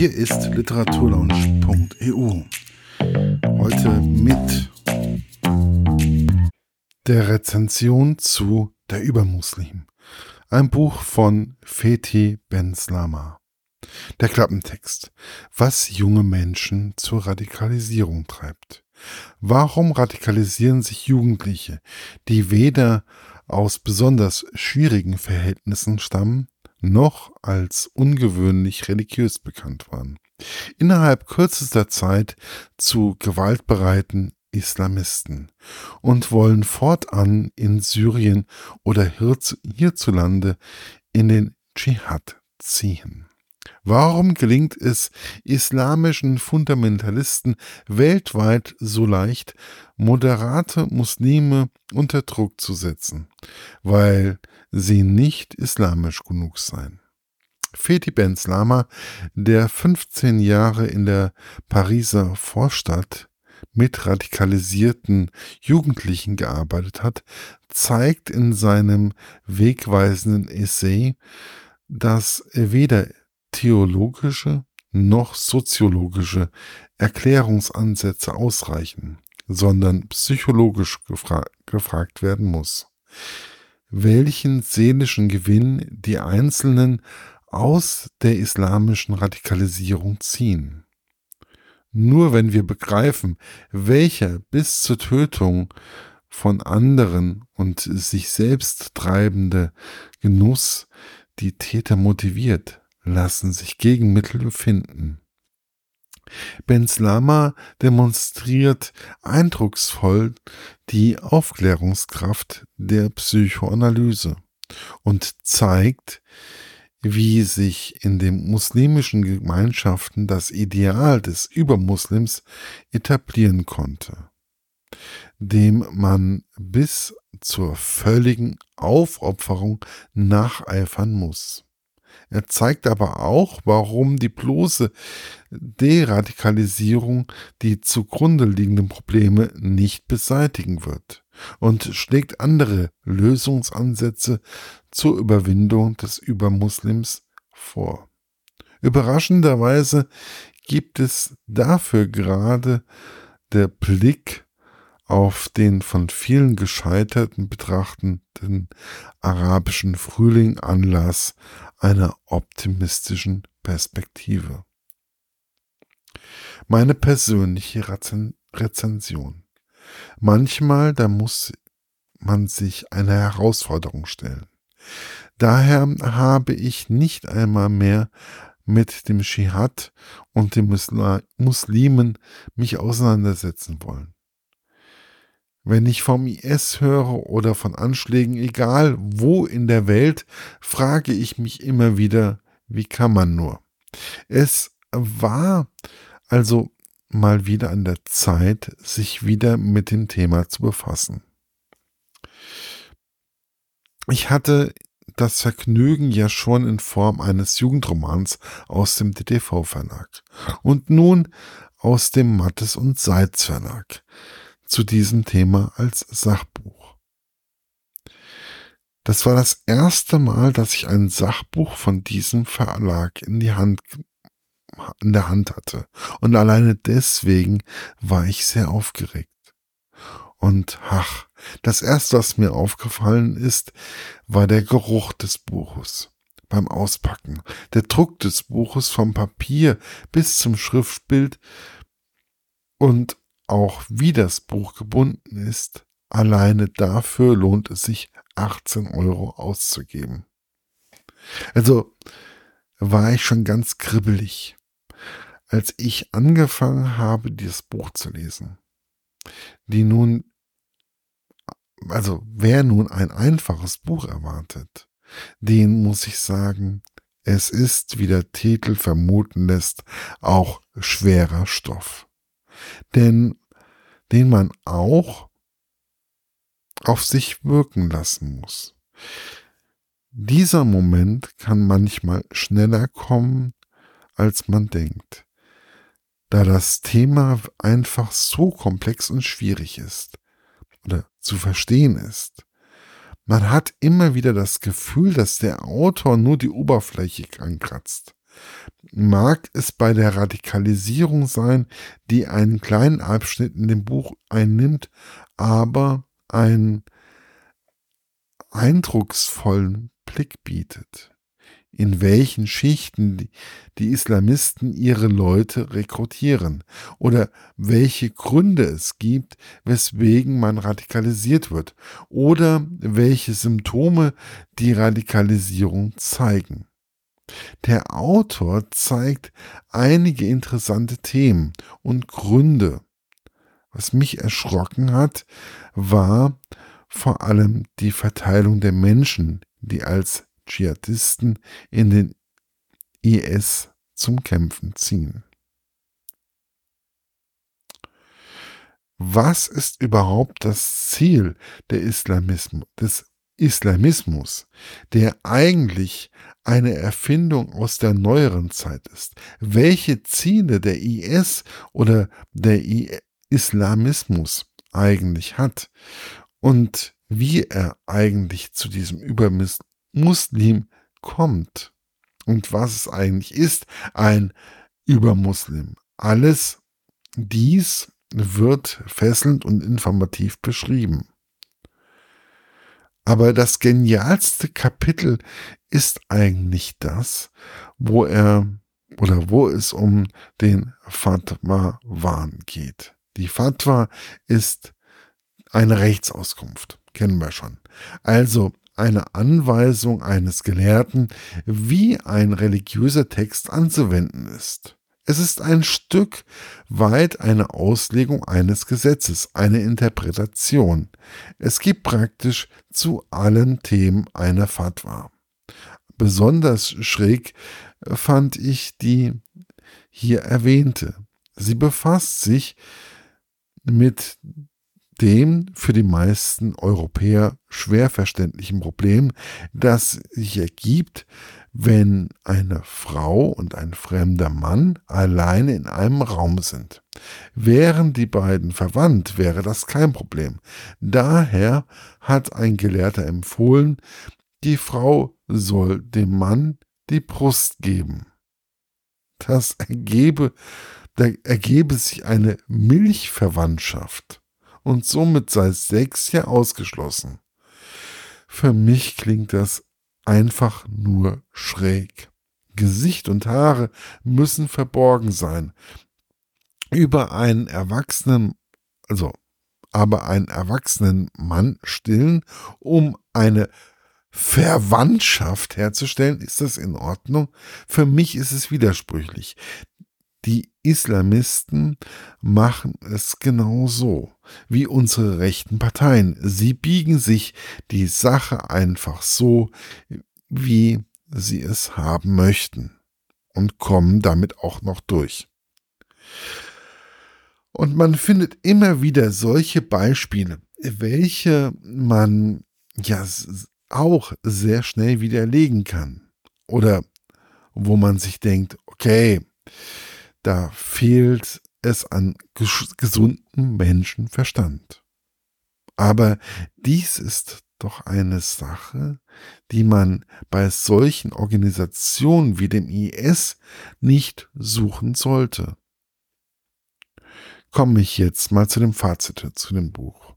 Hier ist literaturlaunch.eu. Heute mit der Rezension zu Der Übermuslim. Ein Buch von Fethi Benslama. Der Klappentext. Was junge Menschen zur Radikalisierung treibt. Warum radikalisieren sich Jugendliche, die weder aus besonders schwierigen Verhältnissen stammen, noch als ungewöhnlich religiös bekannt waren, innerhalb kürzester Zeit zu gewaltbereiten Islamisten und wollen fortan in Syrien oder hierzulande in den Dschihad ziehen. Warum gelingt es islamischen Fundamentalisten weltweit so leicht, moderate Muslime unter Druck zu setzen? Weil sie nicht islamisch genug seien. Fethi Benslama, der 15 Jahre in der Pariser Vorstadt mit radikalisierten Jugendlichen gearbeitet hat, zeigt in seinem wegweisenden Essay, dass weder theologische noch soziologische Erklärungsansätze ausreichen, sondern psychologisch gefra gefragt werden muss. Welchen seelischen Gewinn die Einzelnen aus der islamischen Radikalisierung ziehen. Nur wenn wir begreifen, welcher bis zur Tötung von anderen und sich selbst treibende Genuss die Täter motiviert, lassen sich Gegenmittel finden. Benslama demonstriert eindrucksvoll die Aufklärungskraft der Psychoanalyse und zeigt, wie sich in den muslimischen Gemeinschaften das Ideal des Übermuslims etablieren konnte, dem man bis zur völligen Aufopferung nacheifern muss. Er zeigt aber auch, warum die bloße Deradikalisierung die zugrunde liegenden Probleme nicht beseitigen wird und schlägt andere Lösungsansätze zur Überwindung des Übermuslims vor. Überraschenderweise gibt es dafür gerade der Blick auf den von vielen gescheiterten betrachtenden arabischen Frühling Anlass einer optimistischen Perspektive. Meine persönliche Rezension. Manchmal, da muss man sich eine Herausforderung stellen. Daher habe ich nicht einmal mehr mit dem Schihad und den Muslimen mich auseinandersetzen wollen. Wenn ich vom IS höre oder von Anschlägen, egal wo in der Welt, frage ich mich immer wieder, wie kann man nur? Es war also mal wieder an der Zeit, sich wieder mit dem Thema zu befassen. Ich hatte das Vergnügen ja schon in Form eines Jugendromans aus dem DTV-Verlag und nun aus dem Mattes und Seitz Verlag zu diesem Thema als Sachbuch. Das war das erste Mal, dass ich ein Sachbuch von diesem Verlag in die Hand in der Hand hatte. Und alleine deswegen war ich sehr aufgeregt. Und ach, das erste, was mir aufgefallen ist, war der Geruch des Buches beim Auspacken. Der Druck des Buches vom Papier bis zum Schriftbild und auch wie das Buch gebunden ist, alleine dafür lohnt es sich, 18 Euro auszugeben. Also war ich schon ganz kribbelig, als ich angefangen habe, dieses Buch zu lesen. Die nun, also wer nun ein einfaches Buch erwartet, den muss ich sagen, es ist, wie der Titel vermuten lässt, auch schwerer Stoff. Denn den man auch auf sich wirken lassen muss. Dieser Moment kann manchmal schneller kommen, als man denkt, da das Thema einfach so komplex und schwierig ist oder zu verstehen ist. Man hat immer wieder das Gefühl, dass der Autor nur die Oberfläche ankratzt. Mag es bei der Radikalisierung sein, die einen kleinen Abschnitt in dem Buch einnimmt, aber einen eindrucksvollen Blick bietet, in welchen Schichten die, Islamisten ihre Leute rekrutieren oder welche Gründe es gibt, weswegen man radikalisiert wird oder welche Symptome die Radikalisierung zeigen. Der Autor zeigt einige interessante Themen und Gründe. Was mich erschrocken hat, war vor allem die Verteilung der Menschen, die als Dschihadisten in den IS zum Kämpfen ziehen. Was ist überhaupt das Ziel der Islamismus, des Islamismus, der eigentlich eine Erfindung aus der neueren Zeit ist? Welche Ziele der IS oder der Islamismus eigentlich hat? und wie er eigentlich zu diesem Übermuslim kommt und was es eigentlich ist, ein Übermuslim. Alles dies wird fesselnd und informativ beschrieben. Aber das genialste Kapitel ist eigentlich das, wo er oder wo es um den Fatwa-Wahn geht. Die Fatwa ist eine Rechtsauskunft, kennen wir schon. Also eine Anweisung eines Gelehrten, wie ein religiöser Text anzuwenden ist. Es ist ein Stück weit eine Auslegung eines Gesetzes, eine Interpretation. Es gibt praktisch zu allen Themen eine Fatwa. Besonders schräg fand ich die hier erwähnte. Sie befasst sich mit dem für die meisten Europäer schwer verständlichen Problem, das sich ergibt, wenn eine Frau und ein fremder Mann alleine in einem Raum sind. Wären die beiden verwandt, wäre das kein Problem. Daher hat ein Gelehrter empfohlen, die Frau soll dem Mann die Brust geben. Das ergebe, da ergebe sich eine Milchverwandtschaft und somit sei Sex ja ausgeschlossen. Für mich klingt das einfach nur schräg. Gesicht und Haare müssen verborgen sein. Über einen erwachsenen, also aber einen erwachsenen Mann stillen, um eine Verwandtschaft herzustellen, ist das in Ordnung? Für mich ist es widersprüchlich. Die Islamisten machen es genau so wie unsere rechten Parteien. Sie biegen sich die Sache einfach so, wie sie es haben möchten und kommen damit auch noch durch. Und man findet immer wieder solche Beispiele, welche man ja auch sehr schnell widerlegen kann. Oder wo man sich denkt, okay, da fehlt es an gesundem Menschenverstand. Aber dies ist doch eine Sache, die man bei solchen Organisationen wie dem IS nicht suchen sollte. Komme ich jetzt mal zu dem Fazit zu dem Buch.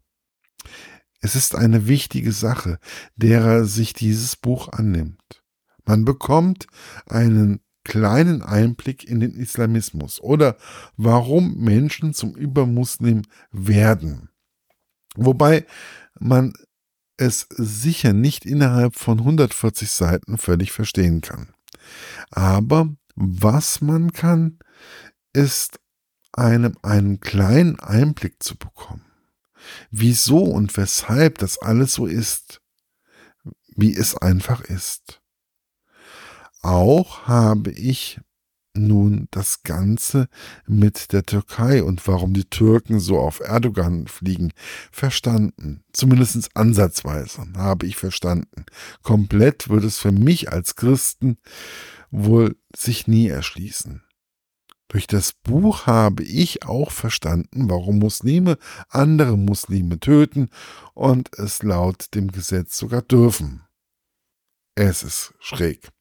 Es ist eine wichtige Sache, derer sich dieses Buch annimmt. Man bekommt einen kleinen Einblick in den Islamismus oder warum Menschen zum Übermuslim werden. Wobei man es sicher nicht innerhalb von 140 Seiten völlig verstehen kann. Aber was man kann, ist einem einen kleinen Einblick zu bekommen. Wieso und weshalb das alles so ist, wie es einfach ist. Auch habe ich nun das Ganze mit der Türkei und warum die Türken so auf Erdogan fliegen, verstanden. Zumindest ansatzweise habe ich verstanden. Komplett würde es für mich als Christen wohl sich nie erschließen. Durch das Buch habe ich auch verstanden, warum Muslime andere Muslime töten und es laut dem Gesetz sogar dürfen. Es ist schräg.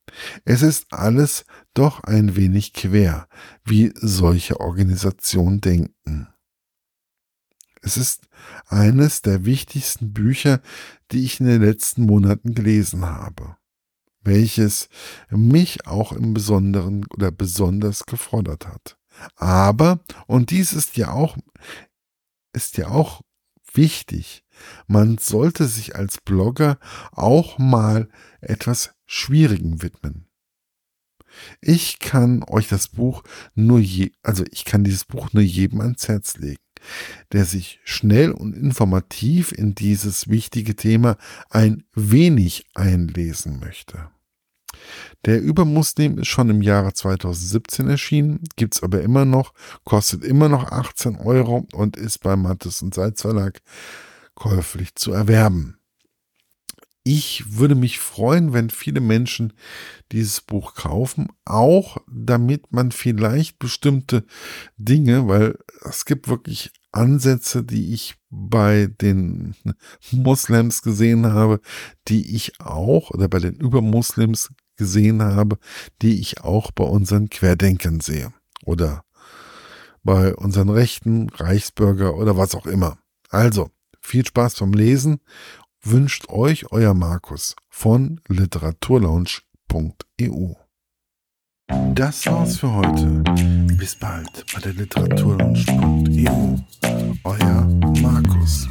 Es ist alles doch ein wenig quer, wie solche Organisationen denken. Es ist eines der wichtigsten Bücher, die ich in den letzten Monaten gelesen habe, welches mich auch im Besonderen oder besonders gefordert hat. Aber, und dies ist ja auch, ist ja auch wichtig, man sollte sich als Blogger auch mal etwas Schwierigen widmen. Ich kann euch das Buch nur je, also ich kann dieses Buch nur jedem ans Herz legen, der sich schnell und informativ in dieses wichtige Thema ein wenig einlesen möchte. Der Übermuslim ist schon im Jahre 2017 erschienen, gibt's aber immer noch, kostet immer noch 18 Euro und ist beim Mattes und Seitz Verlag käuflich zu erwerben. Ich würde mich freuen, wenn viele Menschen dieses Buch kaufen, auch damit man vielleicht bestimmte Dinge, weil es gibt wirklich Ansätze, die ich bei den Moslems gesehen habe, die ich auch, oder bei den Übermuslims gesehen habe, die ich auch bei unseren Querdenkern sehe. Oder bei unseren Rechten, Reichsbürger oder was auch immer. Also, viel Spaß beim Lesen wünscht euch euer Markus von literaturlaunch.eu. Das war's für heute. Bis bald bei der literaturlaunch.eu. Euer Markus.